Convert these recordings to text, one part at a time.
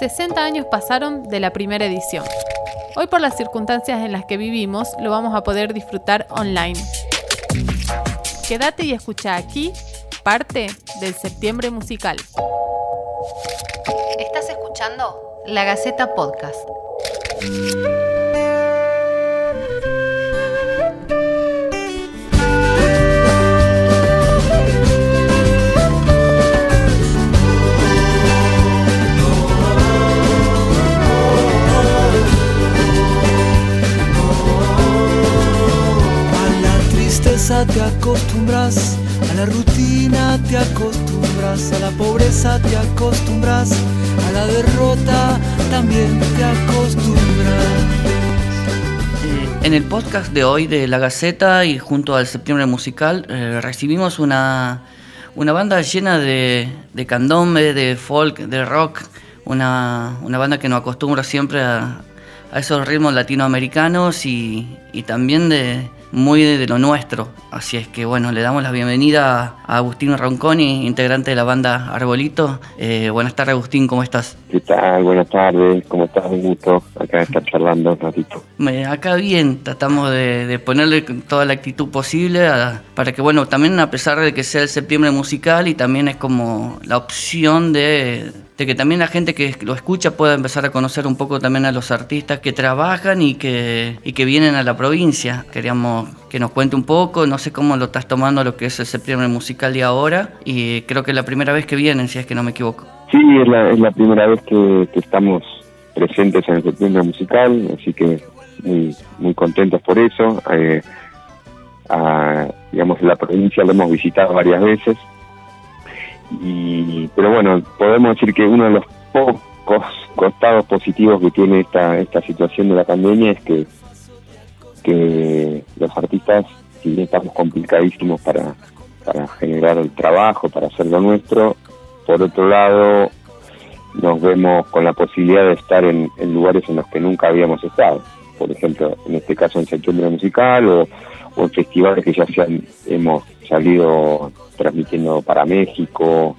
60 años pasaron de la primera edición. Hoy por las circunstancias en las que vivimos lo vamos a poder disfrutar online. Quédate y escucha aquí parte del septiembre musical. Estás escuchando La Gaceta Podcast. Te acostumbras, a la rutina te acostumbras, a la pobreza te acostumbras, a la derrota también te acostumbras. En el podcast de hoy de La Gaceta y junto al Septiembre Musical eh, recibimos una, una, banda llena de, de, candombe, de folk, de rock, una, una banda que nos acostumbra siempre a, a esos ritmos latinoamericanos y, y también de, muy de, lo nuestro. Así es que bueno, le damos la bienvenida a Agustín Ronconi, integrante de la banda Arbolito. Eh, buenas tardes Agustín, ¿cómo estás? ¿Qué tal? Buenas tardes, ¿cómo estás? Un gusto acá estar charlando un ratito. acá bien, tratamos de, ponerle toda la actitud posible para que bueno, también a pesar de que sea el septiembre musical y también es como la opción de de que también la gente que lo escucha pueda empezar a conocer un poco también a los artistas que trabajan y que, y que vienen a la provincia. Queríamos que nos cuente un poco, no sé cómo lo estás tomando lo que es el septiembre musical de ahora y creo que es la primera vez que vienen, si es que no me equivoco. Sí, es la, es la primera vez que, estamos presentes en el septiembre musical, así que muy, muy contentos por eso. Eh, digamos, la provincia lo hemos visitado varias veces y pero bueno podemos decir que uno de los pocos costados positivos que tiene esta esta situación de la pandemia es que que los artistas si bien estamos complicadísimos para para generar el trabajo para hacer lo nuestro por otro lado nos vemos con la posibilidad de estar en, lugares en los que nunca habíamos estado. Por ejemplo en este caso en septiembre musical o, o en festivales que ya se han, hemos salido transmitiendo para México,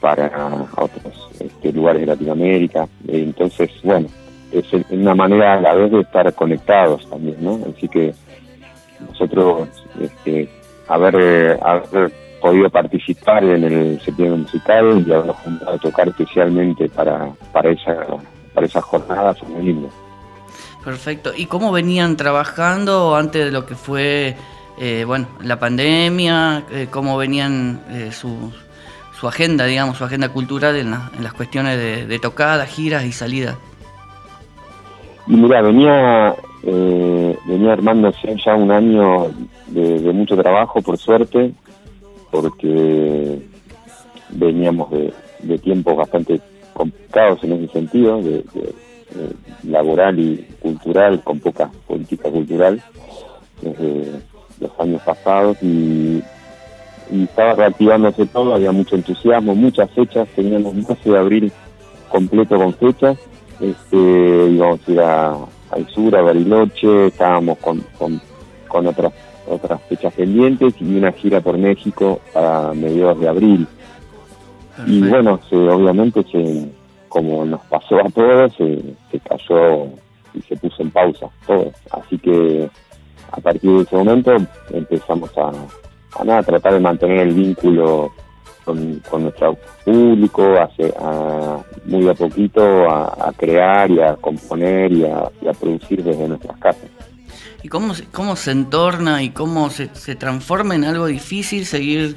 para otros este, lugares de Latinoamérica. Entonces, bueno, es una manera a la vez de estar conectados también, ¿no? Así que nosotros, este, haber, podido participar en el septiembre musical y habernos juntado a tocar especialmente para, para esa para esa jornada fue muy lindo. Perfecto. ¿Y cómo venían trabajando antes de lo que fue eh, bueno, la pandemia, eh, cómo venían eh, su, su, agenda, digamos, su agenda cultural en, las cuestiones de, tocadas, giras y salidas. Mira, venía, venía armándose ya un año de, mucho trabajo, por suerte, porque veníamos de, tiempos bastante complicados en ese sentido, de, laboral y cultural, con poca política cultural los años pasados y, estaba reactivándose todo, había mucho entusiasmo, muchas fechas, teníamos un 12 de abril completo con fechas, este, íbamos a ir a, al sur, a Bariloche, estábamos con, con, otras otras fechas pendientes y una gira por México a mediados de abril. Y bueno, se, obviamente se, como nos pasó a todos, se, se cayó y se puso en pausa todo. Así que a partir de ese momento empezamos a, a nada, tratar de mantener el vínculo con, nuestro público, a, muy a poquito a, crear y a componer y a, producir desde nuestras casas. ¿Y cómo, cómo se entorna y cómo se, se transforma en algo difícil seguir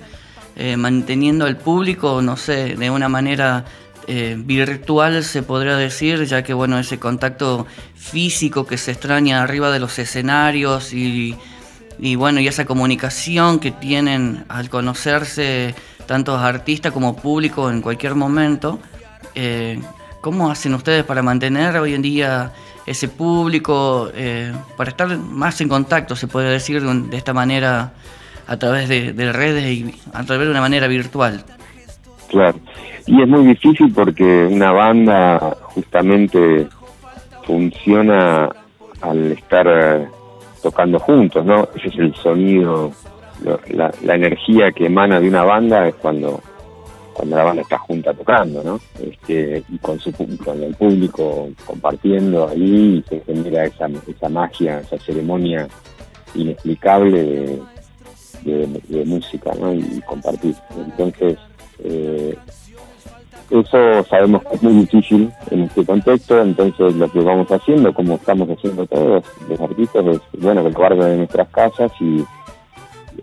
eh, manteniendo al público, no sé, de una manera eh, virtual se podría decir, ya que bueno, ese contacto físico que se extraña arriba de los escenarios y, bueno, y esa comunicación que tienen al conocerse tantos artistas como público en cualquier momento. Eh, ¿Cómo hacen ustedes para mantener hoy en día ese público, eh, para estar más en contacto, se puede decir de, esta manera, a través de redes y a través de una manera virtual? Claro. Y es muy difícil porque una banda justamente funciona al estar eh, tocando juntos, ¿no? Ese es el sonido, la, energía que emana de una banda es cuando cuando la banda está junta tocando, ¿no? Este, y con, su, con el público compartiendo ahí y se genera esa, esa magia, esa ceremonia inexplicable de, música ¿no? y, compartir. Entonces, eh, eso sabemos que es muy difícil en este contexto, entonces lo que vamos haciendo, como estamos haciendo todos los artistas, es bueno que lo guarden en nuestras casas y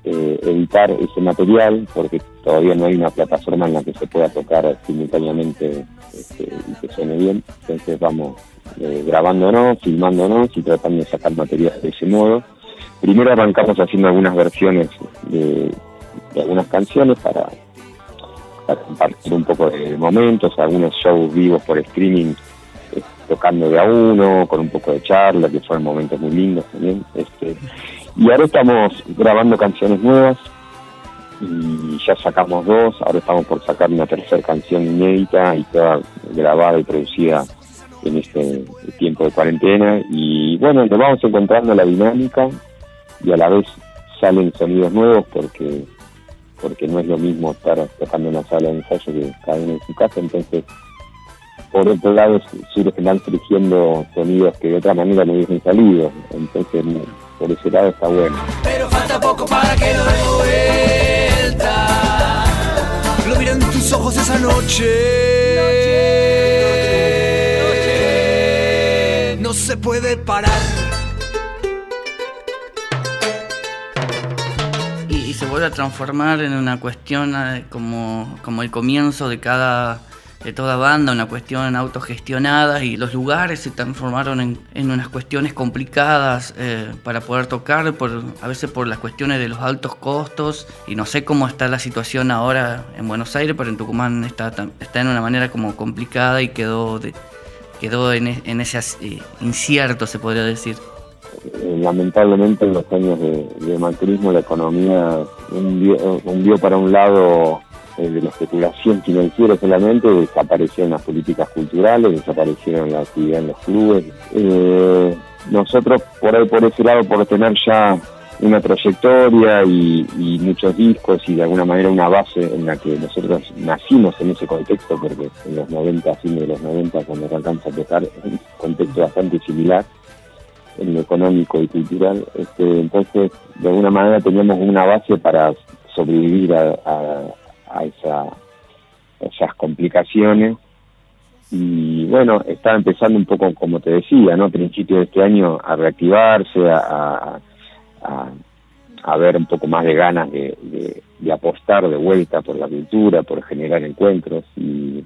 eh, editar ese material, porque todavía no hay una plataforma en la que se pueda tocar simultáneamente este, y que suene bien. Entonces vamos eh, grabándonos, filmándonos y tratando de sacar material de ese modo. Primero arrancamos haciendo algunas versiones de, algunas canciones para, para, compartir un poco de momentos, algunos shows vivos por streaming eh, tocando de a uno, con un poco de charla, que fueron momentos muy lindos también. Este, y ahora estamos grabando canciones nuevas y ya sacamos dos, ahora estamos por sacar una tercera canción inédita y toda grabada y producida en este tiempo de cuarentena y bueno, nos vamos encontrando la dinámica y a la vez salen sonidos nuevos porque porque no es lo mismo estar tocando en una sala de ensayo que cada uno en su casa, entonces por otro lado van surgiendo sonidos que de otra manera no hubiesen salido, entonces por ese lado está bueno. Pero falta poco para que lo dé vuelta. Lo miré en tus ojos esa noche. No se puede parar. Transformar en una cuestión eh, como, como el comienzo de cada de toda banda, una cuestión autogestionada y los lugares se transformaron en, en unas cuestiones complicadas eh, para poder tocar, por, a veces por las cuestiones de los altos costos y no sé cómo está la situación ahora en Buenos Aires, pero en Tucumán está, está en una manera como complicada y quedó, quedó en, en ese eh, incierto, se podría decir. Eh, lamentablemente en los años de, de la economía hundió para un lado eh, de la especulación financiera solamente, desaparecieron las políticas culturales, desaparecieron la actividad en los clubes. Eh, nosotros por ahí por ese lado, por tener ya una trayectoria y, muchos discos y de alguna manera una base en la que nosotros nacimos en ese contexto, porque en los 90, fines de los 90, cuando arrancamos a tocar, un contexto bastante similar en lo económico y cultural. Este, entonces, de alguna manera teníamos una base para sobrevivir a a, esa, esas complicaciones. Y bueno, está empezando un poco, como te decía, ¿no? A principios de este año a reactivarse, a, a, ver un poco más de ganas de, de, apostar de vuelta por la cultura, por generar encuentros. Y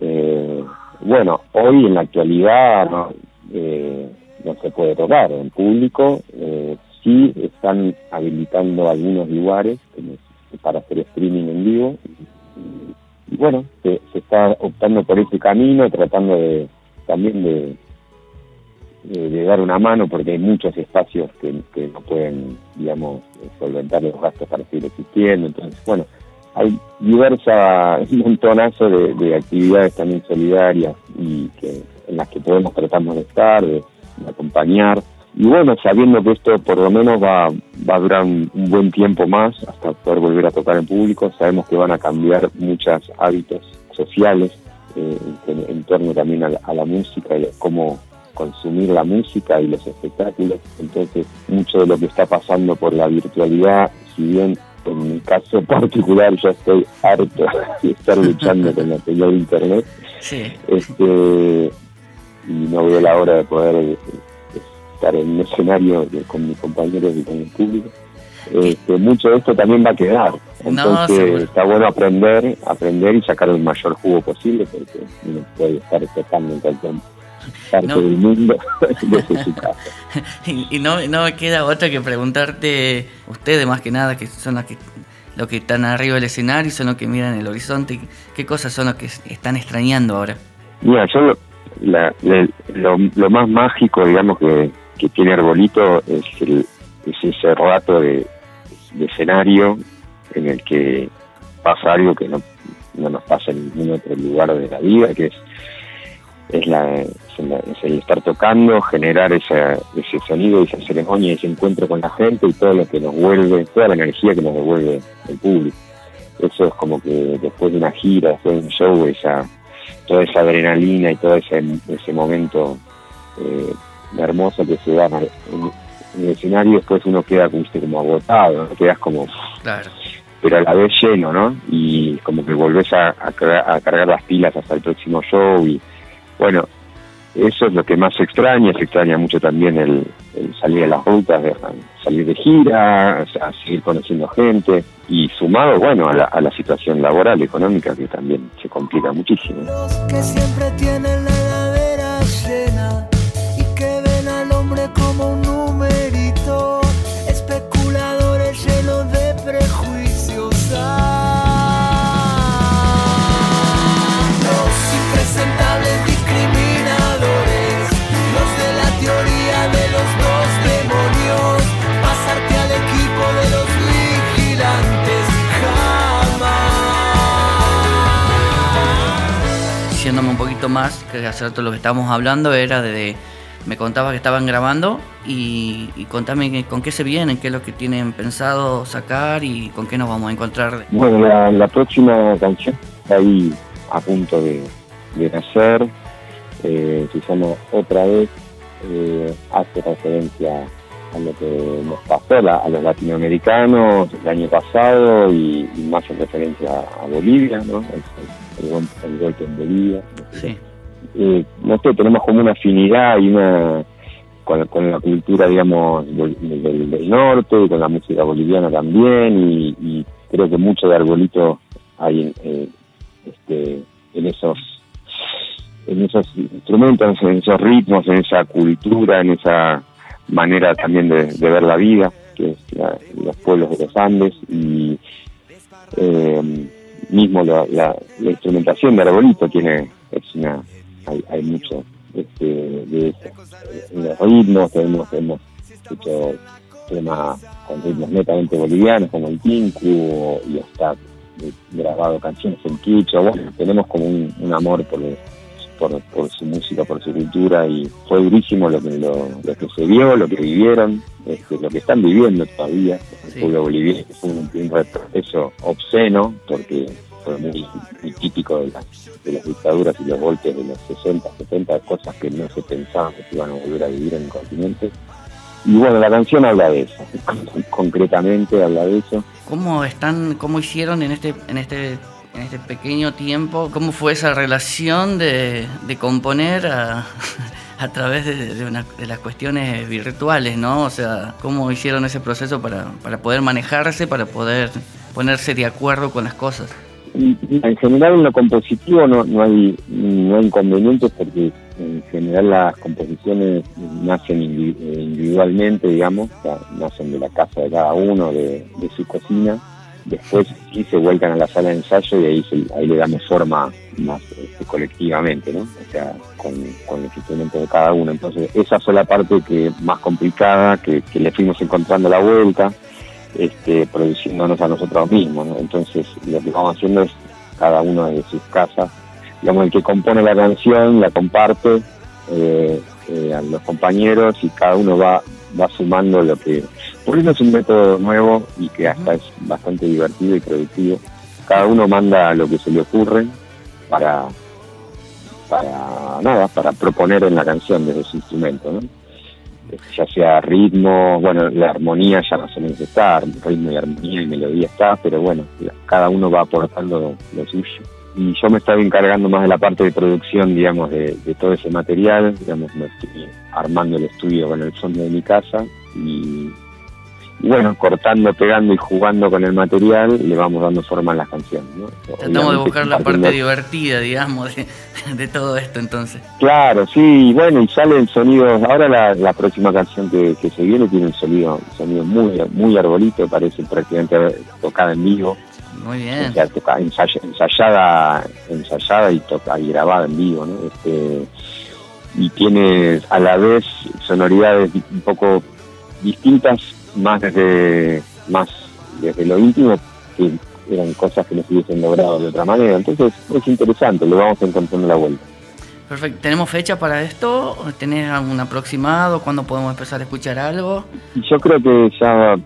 eh, bueno, hoy en la actualidad no, eh, no se puede tocar en público. Eh, sí están habilitando algunos lugares, para hacer streaming en vivo. Y, bueno, se, está optando por ese camino, tratando de también de, de, dar una mano, porque hay muchos espacios que, no pueden, digamos, solventar los gastos para seguir existiendo. Entonces, bueno, hay diversa, un montonazo de, actividades también solidarias y que en las que podemos tratamos de estar, de acompañar y bueno, sabiendo que esto por lo menos va, va a durar un, buen tiempo más hasta poder volver a tocar en público, sabemos que van a cambiar muchos hábitos sociales eh, en, torno también a la, música y cómo consumir la música y los espectáculos. Entonces, mucho de lo que está pasando por la virtualidad, si bien en mi caso particular ya estoy harto de estar luchando con la señal de internet, este, y no veo la hora de poder estar en un escenario con mis compañeros y con el público. Este, mucho de esto también va a quedar. Entonces está bueno aprender, aprender y sacar el mayor jugo posible porque uno puede estar tocando en cualquier parte del mundo y, no, no me queda otra que preguntarte, ustedes más que nada, que son los que, los que están arriba del escenario, son los que miran el horizonte, ¿qué cosas son los que están extrañando ahora? Mira, yo lo, lo más mágico, digamos, que, que tiene Arbolito es, el, es ese rato de, escenario en el que pasa algo que no, no nos pasa en ningún otro lugar de la vida, que es es, la, es, el estar tocando, generar esa, ese sonido, esa ceremonia, ese encuentro con la gente y todo lo que nos vuelve, toda la energía que nos devuelve el público. eso es como que después de una gira, después de un show, esa, toda esa adrenalina y todo ese, ese momento eh, hermoso que se da en, el escenario, después uno queda como, como agotado, ¿no? quedas como... Claro. Pero a la vez lleno, ¿no? Y como que volvés a, a, a cargar las pilas hasta el próximo show y bueno, eso es lo que más extraña, se extraña mucho también el, salir a las rutas, salir de gira, a seguir conociendo gente y sumado, bueno, a la, situación laboral, económica que también se complica muchísimo. Jamás. Yéndome un poquito más, que hace rato lo que estábamos hablando era de... Me contaba que estaban grabando y, y contame con qué se vienen, qué es lo que tienen pensado sacar y con qué nos vamos a encontrar. Bueno, la, próxima canción ahí a punto de, de nacer, eh, se Otra vez, eh, hace referencia a lo que nos pasó a, la- a los latinoamericanos el año pasado y, y más en referencia a Bolivia, ¿no? El, el el golpe en Bolivia. Sí, eh, no sé, tenemos como una afinidad y una con, con la cultura, digamos, del, del- del norte, y con la música boliviana también, y, y creo que mucho de arbolito hay en, eh, este, en esos en esos instrumentos, en esos ritmos, en esa cultura, en esa manera también de, de ver la vida, que es la- los pueblos de los Andes, y eh, mismo la, la, la instrumentación de arbolito tiene, es una, hay, hay mucho este, de. En los ritmos tenemos, hemos hecho temas con ritmos netamente bolivianos como el tinku y hasta grabado canciones en quichua, bueno, tenemos como un, un amor por, por, por su música, por su cultura y fue durísimo lo que, lo, lo que se vio, lo que vivieron, este, lo que están viviendo todavía, el Sí. pueblo boliviano fue un, un retroceso obsceno porque fue muy, muy típico de las, de las dictaduras y los golpes de los 60, 70, cosas que no se pensaban que se iban a volver a vivir en el continente. Y bueno, la canción habla de eso, concretamente habla de eso. ¿Cómo están, cómo hicieron en este, en este, en este pequeño tiempo? ¿Cómo fue esa relación de, componer a, través de, una- de las cuestiones virtuales, ¿no? O sea, ¿cómo hicieron ese proceso para, para poder manejarse, para poder ponerse de acuerdo con las cosas? En general en lo compositivo no, no hay no inconvenientes porque en general las composiciones nacen indi- individualmente, digamos, nacen de la casa de cada uno, de su cocina. Después sí se vuelcan a la sala de ensayo y ahí, se- ahí le damos forma más este, colectivamente, ¿no? O sea, con, los instrumentos de cada uno. Entonces, esa sola parte que más complicada, que, que le fuimos encontrando la vuelta, este, produciéndonos a nosotros mismos. ¿no? Entonces, lo que vamos haciendo es cada uno de sus casas. Digamos, el que compone la canción la comparte eh, eh, a los compañeros y cada uno va, va sumando lo que. Por eso es un método nuevo y que hasta es bastante divertido y productivo. Cada uno manda lo que se le ocurre para, para nada, para proponer en la canción desde su instrumento, ¿no? ya sea ritmo, bueno, la armonía ya más o menos está, ritmo y armonía y melodía está, pero bueno, cada uno va aportando lo, suyo. Y yo me estaba encargando más de la parte de producción, digamos, de, de todo ese material, digamos, me estoy armando el estudio con el fondo de mi casa y bueno, cortando, pegando y jugando con el material, le vamos dando forma a las canciones, ¿no? Tratamos de buscar la parte divertida, digamos, de, de todo esto entonces. Claro, sí, bueno, y salen sonidos. Ahora la, la próxima canción que, que se viene tiene un sonido, un sonido muy, muy arbolito, parece prácticamente tocada en vivo, Muy bien. o sea, toca- ensay- ensayada, ensayada y, toca, y grabada en vivo, ¿no? Este, y tiene a la vez sonoridades un poco distintas, más desde, más desde lo íntimo, que eran cosas que no se hubiesen logrado de otra manera. Entonces es interesante, le vamos encontrando la vuelta. Perfecto. ¿Tenemos fecha para esto? ¿Tenés algún aproximado? ¿Cuándo podemos empezar a escuchar algo? Yo creo que ya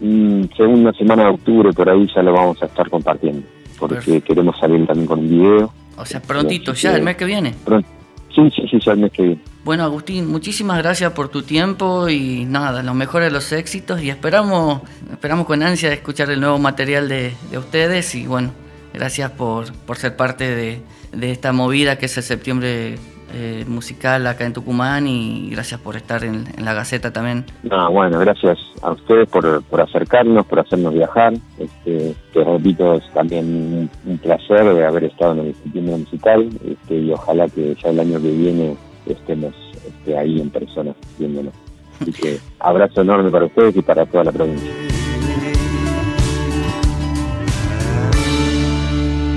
mm, segunda semana de octubre, por ahí ya lo vamos a estar compartiendo. Porque Perfecto. queremos salir también con un video. O sea, prontito, ya el mes que viene. Pronto. Sí, sí, sí, ya el mes que viene. Bueno, Agustín, muchísimas gracias por tu tiempo y nada, los mejores los éxitos y esperamos, esperamos con ansia escuchar el nuevo material de, de ustedes y bueno, gracias por, por ser parte de, de esta movida que es el septiembre eh, musical acá en Tucumán y gracias por estar en, en la Gaceta también. No, bueno, gracias a ustedes por, por acercarnos, por hacernos viajar. Este, te repito, es también un placer de haber estado en el septiembre musical este, y ojalá que ya el año que viene estemos este, ahí en persona viéndonos. Así que abrazo enorme para ustedes y para toda la provincia.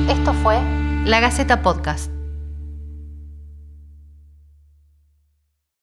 Esto fue La Gaceta Podcast.